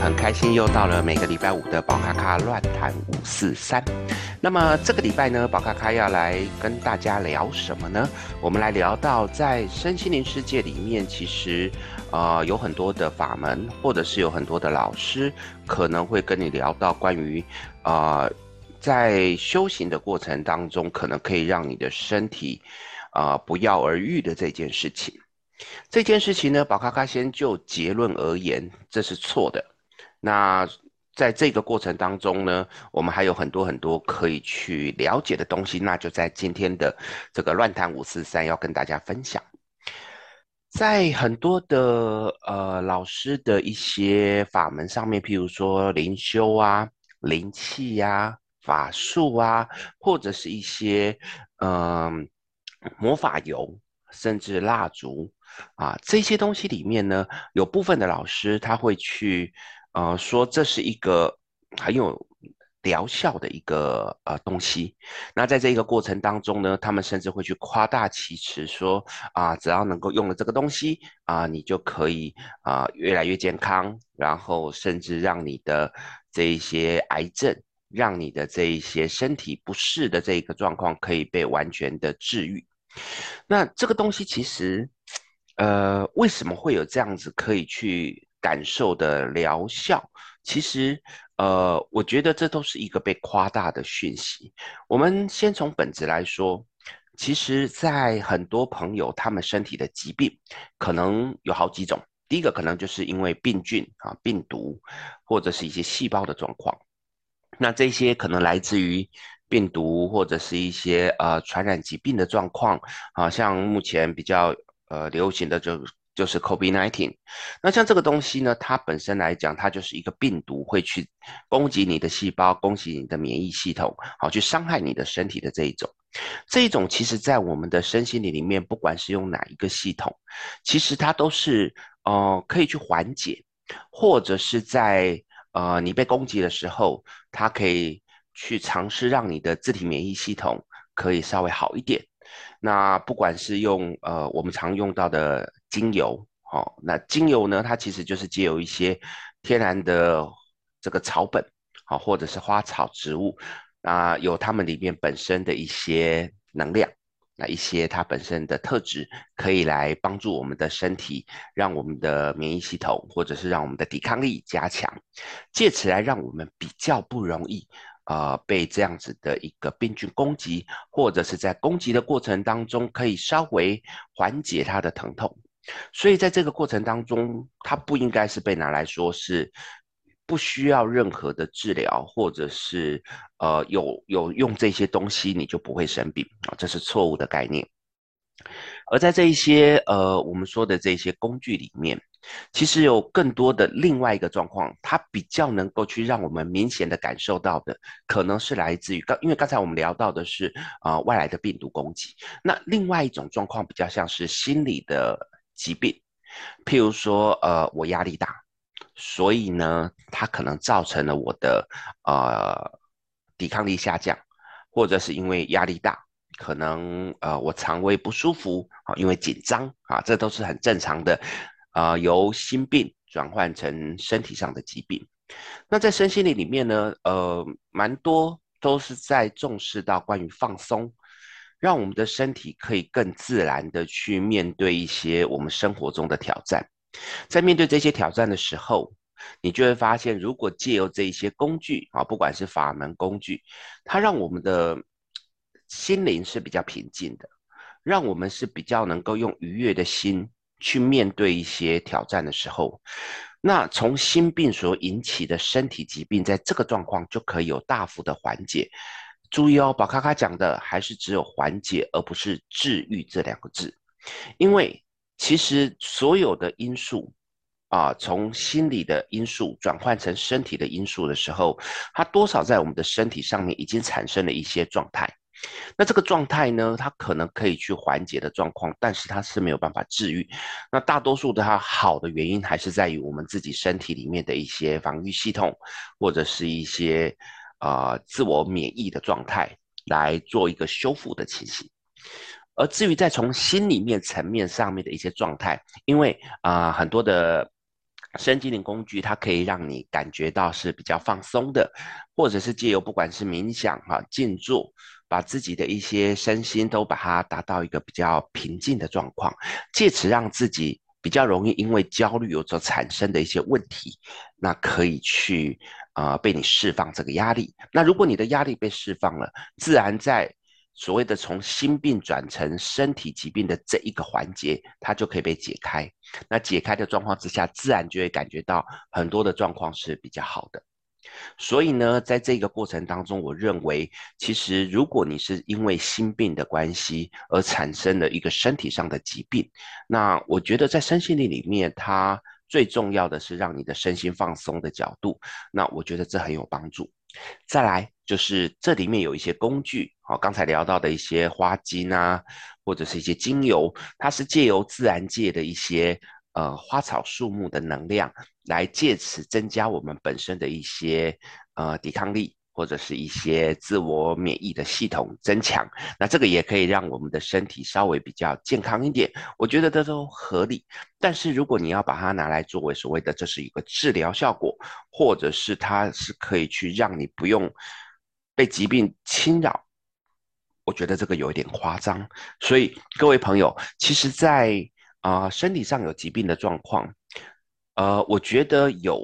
很开心又到了每个礼拜五的宝咖咖乱谈五四三。那么这个礼拜呢，宝咖咖要来跟大家聊什么呢？我们来聊到在身心灵世界里面，其实呃有很多的法门，或者是有很多的老师可能会跟你聊到关于呃在修行的过程当中，可能可以让你的身体啊、呃、不药而愈的这件事情。这件事情呢，宝咖咖先就结论而言，这是错的。那在这个过程当中呢，我们还有很多很多可以去了解的东西，那就在今天的这个乱谈五四三要跟大家分享。在很多的呃老师的一些法门上面，譬如说灵修啊、灵气呀、啊、法术啊，或者是一些嗯、魔法油，甚至蜡烛。啊，这些东西里面呢，有部分的老师他会去，呃，说这是一个很有疗效的一个呃东西。那在这个过程当中呢，他们甚至会去夸大其词说，啊，只要能够用了这个东西啊，你就可以啊越来越健康，然后甚至让你的这一些癌症，让你的这一些身体不适的这一个状况可以被完全的治愈。那这个东西其实。呃，为什么会有这样子可以去感受的疗效？其实，呃，我觉得这都是一个被夸大的讯息。我们先从本质来说，其实，在很多朋友他们身体的疾病，可能有好几种。第一个可能就是因为病菌啊、病毒，或者是一些细胞的状况。那这些可能来自于病毒，或者是一些呃传染疾病的状况啊，像目前比较。呃，流行的就就是 COVID-19，那像这个东西呢，它本身来讲，它就是一个病毒，会去攻击你的细胞，攻击你的免疫系统，好，去伤害你的身体的这一种。这一种其实在我们的身心灵里面，不管是用哪一个系统，其实它都是呃可以去缓解，或者是在呃你被攻击的时候，它可以去尝试让你的自体免疫系统可以稍微好一点。那不管是用呃我们常用到的精油，哦，那精油呢，它其实就是借由一些天然的这个草本，好、或者是花草植物，啊，有它们里面本身的一些能量，那一些它本身的特质，可以来帮助我们的身体，让我们的免疫系统，或者是让我们的抵抗力加强，借此来让我们比较不容易。呃，被这样子的一个病菌攻击，或者是在攻击的过程当中，可以稍微缓解它的疼痛。所以在这个过程当中，它不应该是被拿来说是不需要任何的治疗，或者是呃有有用这些东西你就不会生病啊，这是错误的概念。而在这一些呃我们说的这些工具里面。其实有更多的另外一个状况，它比较能够去让我们明显的感受到的，可能是来自于刚，因为刚才我们聊到的是啊、呃、外来的病毒攻击，那另外一种状况比较像是心理的疾病，譬如说呃我压力大，所以呢它可能造成了我的呃抵抗力下降，或者是因为压力大，可能呃我肠胃不舒服啊，因为紧张啊，这都是很正常的。啊、由心病转换成身体上的疾病。那在身心灵里面呢，呃，蛮多都是在重视到关于放松，让我们的身体可以更自然的去面对一些我们生活中的挑战。在面对这些挑战的时候，你就会发现，如果借由这一些工具啊，不管是法门工具，它让我们的心灵是比较平静的，让我们是比较能够用愉悦的心。去面对一些挑战的时候，那从心病所引起的身体疾病，在这个状况就可以有大幅的缓解。注意哦，宝咖咖讲的还是只有缓解，而不是治愈这两个字。因为其实所有的因素啊，从心理的因素转换成身体的因素的时候，它多少在我们的身体上面已经产生了一些状态。那这个状态呢，它可能可以去缓解的状况，但是它是没有办法治愈。那大多数的它好的原因，还是在于我们自己身体里面的一些防御系统，或者是一些呃自我免疫的状态，来做一个修复的情形。而至于在从心里面层面上面的一些状态，因为啊、很多的身心灵工具，它可以让你感觉到是比较放松的，或者是借由不管是冥想哈、静坐，把自己的一些身心都把它达到一个比较平静的状况，借此让自己比较容易因为焦虑有所产生的一些问题，那可以去啊、被你释放这个压力。那如果你的压力被释放了，自然在。所谓的从心病转成身体疾病的这一个环节，它就可以被解开。那解开的状况之下，自然就会感觉到很多的状况是比较好的。所以呢，在这个过程当中，我认为，其实如果你是因为心病的关系而产生了一个身体上的疾病，那我觉得在身心灵里面，它最重要的是让你的身心放松的角度。那我觉得这很有帮助。再来就是这里面有一些工具，好，刚才聊到的一些花精啊，或者是一些精油，它是借由自然界的一些呃花草树木的能量，来借此增加我们本身的一些呃抵抗力。或者是一些自我免疫的系统增强，那这个也可以让我们的身体稍微比较健康一点。我觉得这都合理。但是如果你要把它拿来作为所谓的这是一个治疗效果，或者是它是可以去让你不用被疾病侵扰，我觉得这个有一点夸张。所以各位朋友，其实在啊、身体上有疾病的状况，呃，我觉得有。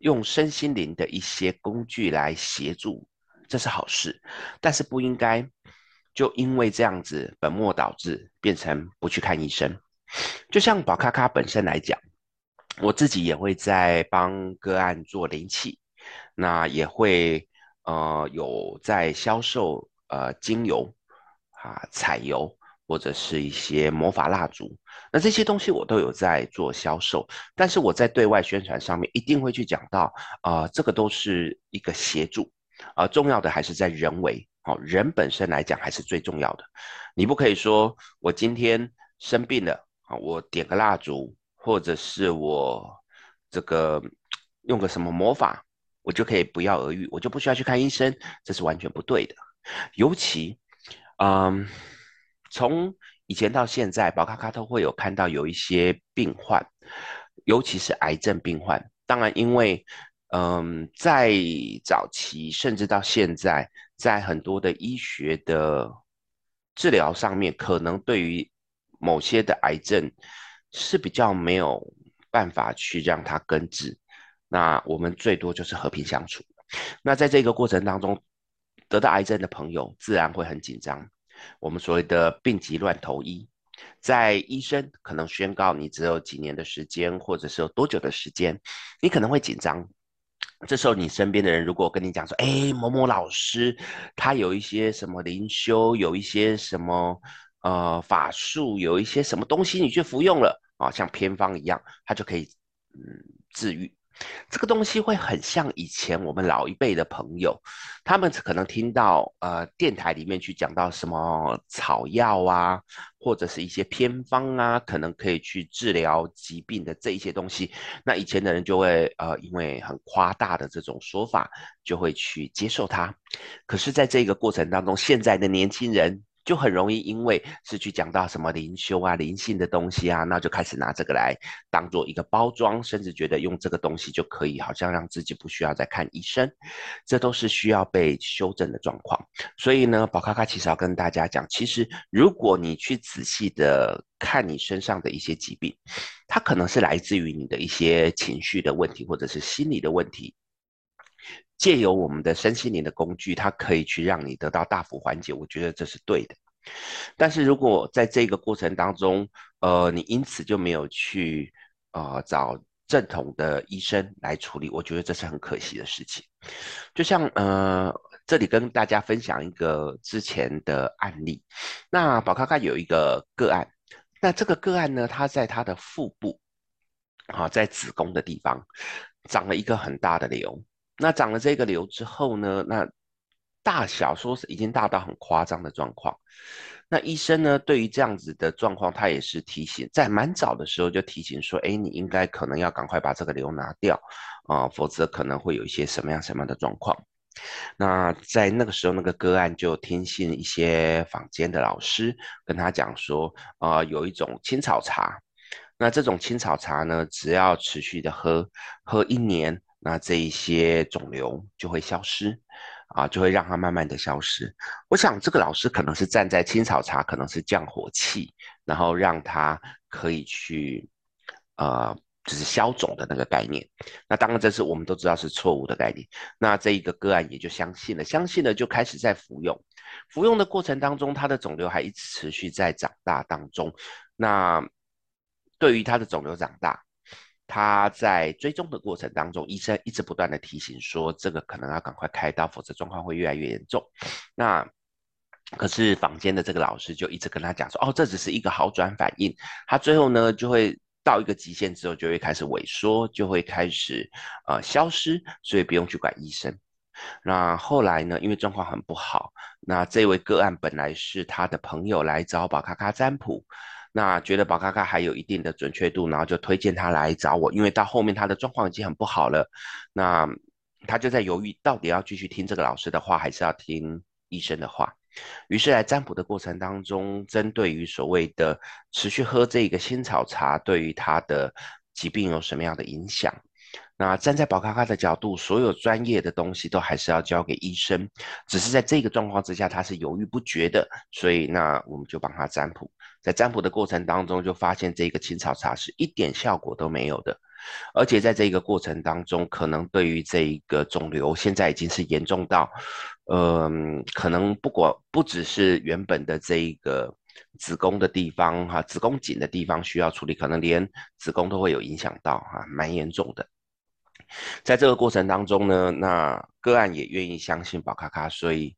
用身心灵的一些工具来协助，这是好事，但是不应该就因为这样子本末倒置，变成不去看医生。就像宝咖咖本身来讲，我自己也会在帮个案做灵气，那也会呃有在销售呃精油啊彩油。或者是一些魔法蜡烛，那这些东西我都有在做销售，但是我在对外宣传上面一定会去讲到，啊、这个都是一个协助，啊、重要的还是在人为，哦，人本身来讲还是最重要的。你不可以说我今天生病了，啊，我点个蜡烛，或者是我这个用个什么魔法，我就可以不药而愈，我就不需要去看医生，这是完全不对的。尤其，嗯。从以前到现在，宝咖咖都会有看到有一些病患，尤其是癌症病患。当然，因为嗯，在早期甚至到现在，在很多的医学的治疗上面，可能对于某些的癌症是比较没有办法去让它根治。那我们最多就是和平相处。那在这个过程当中，得到癌症的朋友自然会很紧张。我们所谓的病急乱投医，在医生可能宣告你只有几年的时间，或者是有多久的时间，你可能会紧张。这时候你身边的人如果跟你讲说：“哎，某某老师，他有一些什么灵修，有一些什么呃法术，有一些什么东西，你去服用了啊，像偏方一样，他就可以嗯治愈。”这个东西会很像以前我们老一辈的朋友，他们可能听到呃电台里面去讲到什么草药啊，或者是一些偏方啊，可能可以去治疗疾病的这一些东西。那以前的人就会呃因为很夸大的这种说法，就会去接受它。可是，在这个过程当中，现在的年轻人。就很容易因为是去讲到什么灵修啊、灵性的东西啊，那就开始拿这个来当做一个包装，甚至觉得用这个东西就可以，好像让自己不需要再看医生，这都是需要被修正的状况。所以呢，宝咖咖其实要跟大家讲，其实如果你去仔细的看你身上的一些疾病，它可能是来自于你的一些情绪的问题，或者是心理的问题。借由我们的身心灵的工具，它可以去让你得到大幅缓解，我觉得这是对的。但是如果在这个过程当中，呃，你因此就没有去呃找正统的医生来处理，我觉得这是很可惜的事情。就像呃，这里跟大家分享一个之前的案例。那宝咖咖有一个个案，那这个个案呢，他在他的腹部，啊，在子宫的地方长了一个很大的瘤。那长了这个瘤之后呢，那大小说是已经大到很夸张的状况。那医生呢，对于这样子的状况，他也是提醒，在蛮早的时候就提醒说，哎，你应该可能要赶快把这个瘤拿掉啊，否则可能会有一些什么样什么样的状况。那在那个时候，那个个案就听信一些坊间的老师跟他讲说，啊，有一种青草茶。那这种青草茶呢，只要持续的喝，喝一年，那这一些肿瘤就会消失，啊，就会让它慢慢的消失。我想这个老师可能是站在青草茶，可能是降火气，然后让它可以去，呃。就是消肿的那个概念，那当然这是我们都知道是错误的概念。那这一个个案也就相信了，相信了就开始在服用，服用的过程当中，他的肿瘤还一直持续在长大当中。那对于他的肿瘤长大，他在追踪的过程当中，医生一直不断的提醒说，这个可能要赶快开刀，否则状况会越来越严重。那可是房间的这个老师就一直跟他讲说，哦，这只是一个好转反应，他最后呢就会。到一个极限之后，就会开始萎缩，就会开始呃消失，所以不用去管医生。那后来呢，因为状况很不好，那这位个案本来是他的朋友来找宝咖咖占卜，那觉得宝咖咖还有一定的准确度，然后就推荐他来找我，因为到后面他的状况已经很不好了，那他就在犹豫，到底要继续听这个老师的话，还是要听医生的话。于是，在占卜的过程当中，针对于所谓的持续喝这个仙草茶，对于他的疾病有什么样的影响？那站在宝咖咖的角度，所有专业的东西都还是要交给医生。只是在这个状况之下，他是犹豫不决的，所以那我们就帮他占卜。在占卜的过程当中，就发现这个青草茶是一点效果都没有的。而且在这个过程当中，可能对于这一个肿瘤，现在已经是严重到，嗯、可能不管不只是原本的这一个子宫的地方哈，子宫颈的地方需要处理，可能连子宫都会有影响到哈，蛮严重的。在这个过程当中呢，那个案也愿意相信宝咖咖，所以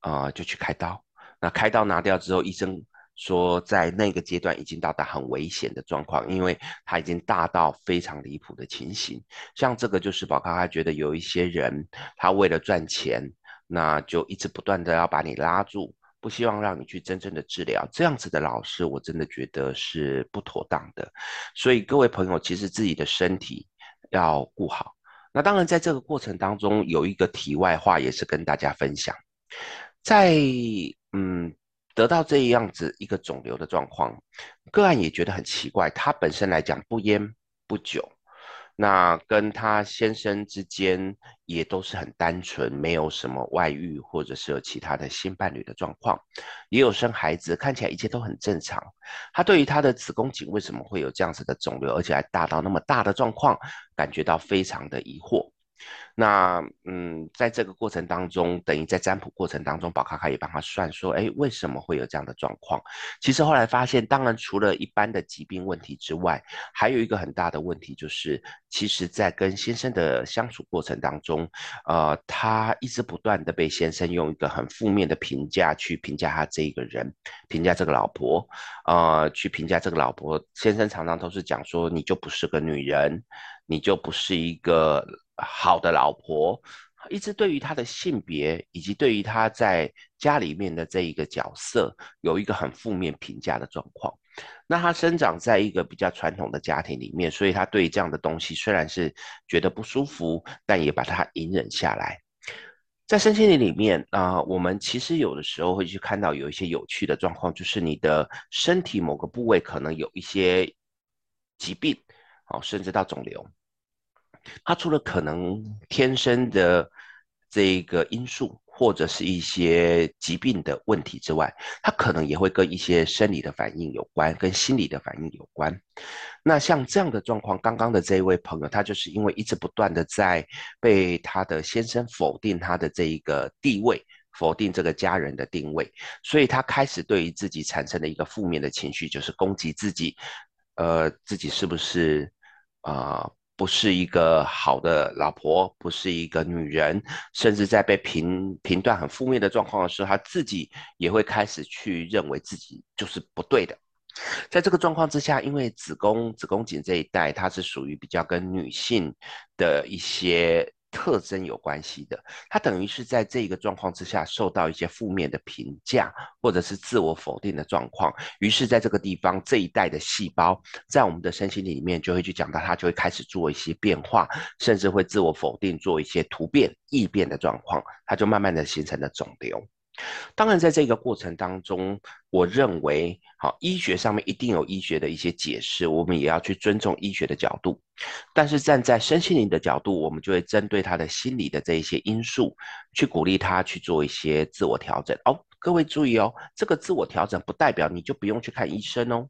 啊、就去开刀。那开刀拿掉之后，医生。说在那个阶段已经到达很危险的状况，因为他已经大到非常离谱的情形。像这个就是宝咖咖觉得有一些人，他为了赚钱，那就一直不断的要把你拉住，不希望让你去真正的治疗。这样子的老师，我真的觉得是不妥当的。所以各位朋友，其实自己的身体要顾好。那当然，在这个过程当中，有一个题外话也是跟大家分享，在嗯。得到这样子一个肿瘤的状况，个案也觉得很奇怪。他本身来讲不烟不酒，那跟她先生之间也都是很单纯，没有什么外遇或者是有其他的新伴侣的状况，也有生孩子，看起来一切都很正常。他对于他的子宫颈为什么会有这样子的肿瘤，而且还大到那么大的状况，感觉到非常的疑惑。那嗯，在这个过程当中，等于在占卜过程当中，宝卡卡也帮他算说，哎，为什么会有这样的状况？其实后来发现，当然除了一般的疾病问题之外，还有一个很大的问题，就是其实在跟先生的相处过程当中，呃，他一直不断的被先生用一个很负面的评价去评价他这一个人，评价这个老婆，呃，去评价这个老婆。先生常常都是讲说，你就不是个女人，你就不是一个。好的老婆，一直对于他的性别以及对于他在家里面的这一个角色，有一个很负面评价的状况。那他生长在一个比较传统的家庭里面，所以他对这样的东西虽然是觉得不舒服，但也把它隐忍下来。在身心灵里面啊、我们其实有的时候会去看到有一些有趣的状况，就是你的身体某个部位可能有一些疾病，哦，甚至到肿瘤。它除了可能天生的这个因素，或者是一些疾病的问题之外，它可能也会跟一些生理的反应有关，跟心理的反应有关。那像这样的状况，刚刚的这一位朋友，他就是因为一直不断的在被他的先生否定他的这一个地位，否定这个家人的定位，所以他开始对于自己产生了一个负面的情绪，就是攻击自己，呃，自己是不是啊？不是一个好的老婆，不是一个女人，甚至在被评评断很负面的状况的时候，他自己也会开始去认为自己就是不对的。在这个状况之下，因为子宫子宫颈这一带，它是属于比较跟女性的一些。特征有关系的，它等于是在这个状况之下受到一些负面的评价，或者是自我否定的状况。于是，在这个地方这一代的细胞，在我们的身心里面就会去讲到，它就会开始做一些变化，甚至会自我否定，做一些突变异变的状况，它就慢慢的形成了肿瘤。当然，在这个过程当中，我认为，好，医学上面一定有医学的一些解释，我们也要去尊重医学的角度。但是站在身心灵的角度，我们就会针对他的心理的这一些因素，去鼓励他去做一些自我调整。哦，各位注意哦，这个自我调整不代表你就不用去看医生哦，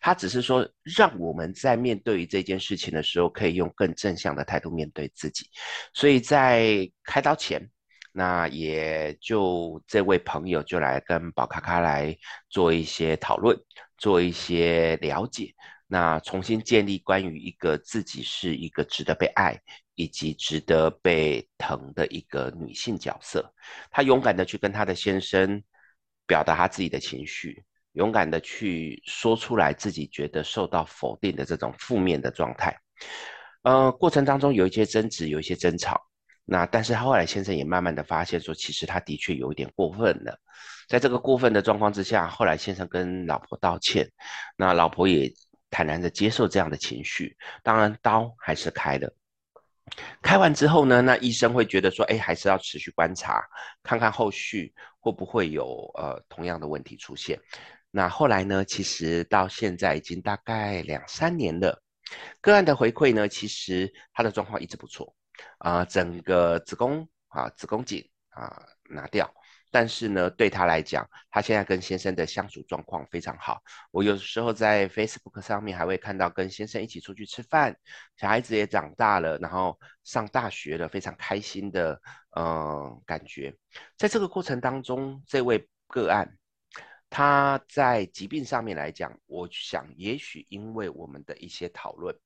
他只是说让我们在面对这件事情的时候，可以用更正向的态度面对自己。所以在开刀前。那也就这位朋友就来跟宝咖咖来做一些讨论，做一些了解，那重新建立关于一个自己是一个值得被爱以及值得被疼的一个女性角色。她勇敢的去跟她的先生表达她自己的情绪，勇敢的去说出来自己觉得受到否定的这种负面的状态。呃，过程当中有一些争执，有一些争吵。那但是后来先生也慢慢的发现说，其实他的确有一点过分了，在这个过分的状况之下，后来先生跟老婆道歉，那老婆也坦然的接受这样的情绪，当然刀还是开了，开完之后呢，那医生会觉得说，哎，还是要持续观察，看看后续会不会有呃同样的问题出现。那后来呢，其实到现在已经大概两三年了，个案的回馈呢，其实他的状况一直不错。啊、整个子宫啊，子宫颈啊拿掉，但是呢，对他来讲，他现在跟先生的相处状况非常好。我有时候在 Facebook 上面还会看到跟先生一起出去吃饭，小孩子也长大了，然后上大学了，非常开心的嗯、感觉。在这个过程当中，这位个案他在疾病上面来讲，我想也许因为我们的一些讨论。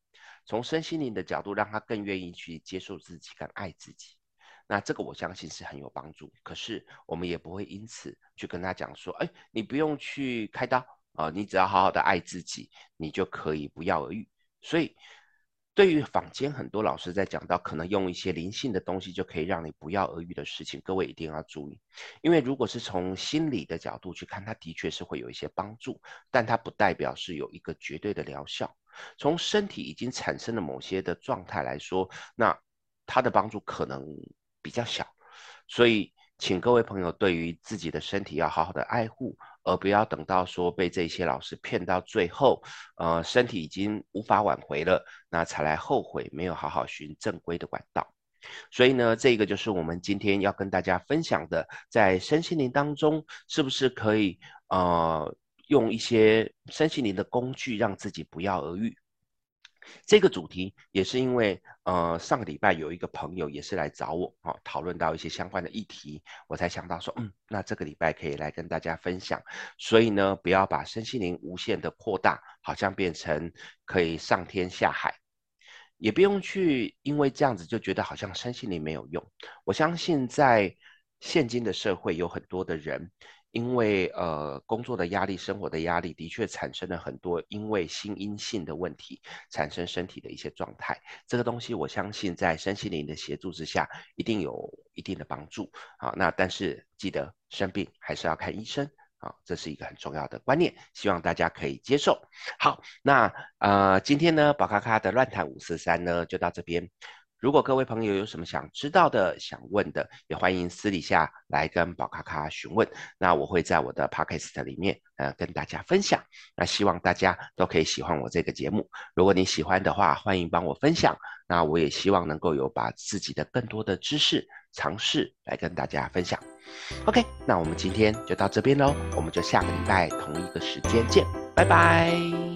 从身心灵的角度，让他更愿意去接受自己、更爱自己，那这个我相信是很有帮助。可是我们也不会因此去跟他讲说：“哎，你不用去开刀啊，你只要好好的爱自己，你就可以不药而愈。”所以，对于坊间很多老师在讲到可能用一些灵性的东西就可以让你不药而愈的事情，各位一定要注意，因为如果是从心理的角度去看，它的确是会有一些帮助，但它不代表是有一个绝对的疗效。从身体已经产生了某些的状态来说，那它的帮助可能比较小，所以请各位朋友对于自己的身体要好好的爱护，而不要等到说被这些老师骗到最后，呃，身体已经无法挽回了，那才来后悔没有好好循正规的管道。所以呢，这个就是我们今天要跟大家分享的，在身心灵当中是不是可以呃。用一些身心灵的工具，让自己不药而愈。这个主题也是因为，呃，上个礼拜有一个朋友也是来找我，讨论到一些相关的议题，我才想到说，嗯，那这个礼拜可以来跟大家分享。所以呢，不要把身心灵无限的扩大，好像变成可以上天下海，也不用去因为这样子就觉得好像身心灵没有用。我相信在现今的社会，有很多的人。因为呃工作的压力、生活的压力，的确产生了很多因为心因性的问题产生身体的一些状态。这个东西我相信在身心灵的协助之下，一定有一定的帮助。好，那但是记得生病还是要看医生啊，这是一个很重要的观念，希望大家可以接受。好，那呃今天呢宝咖咖的乱谈五四三呢就到这边。如果各位朋友有什么想知道的、想问的，也欢迎私底下来跟宝咖咖询问。那我会在我的 podcast 里面，呃，跟大家分享。那希望大家都可以喜欢我这个节目。如果你喜欢的话，欢迎帮我分享。那我也希望能够有把自己的更多的知识、尝试来跟大家分享。OK，那我们今天就到这边喽，我们就下个礼拜同一个时间见，拜拜。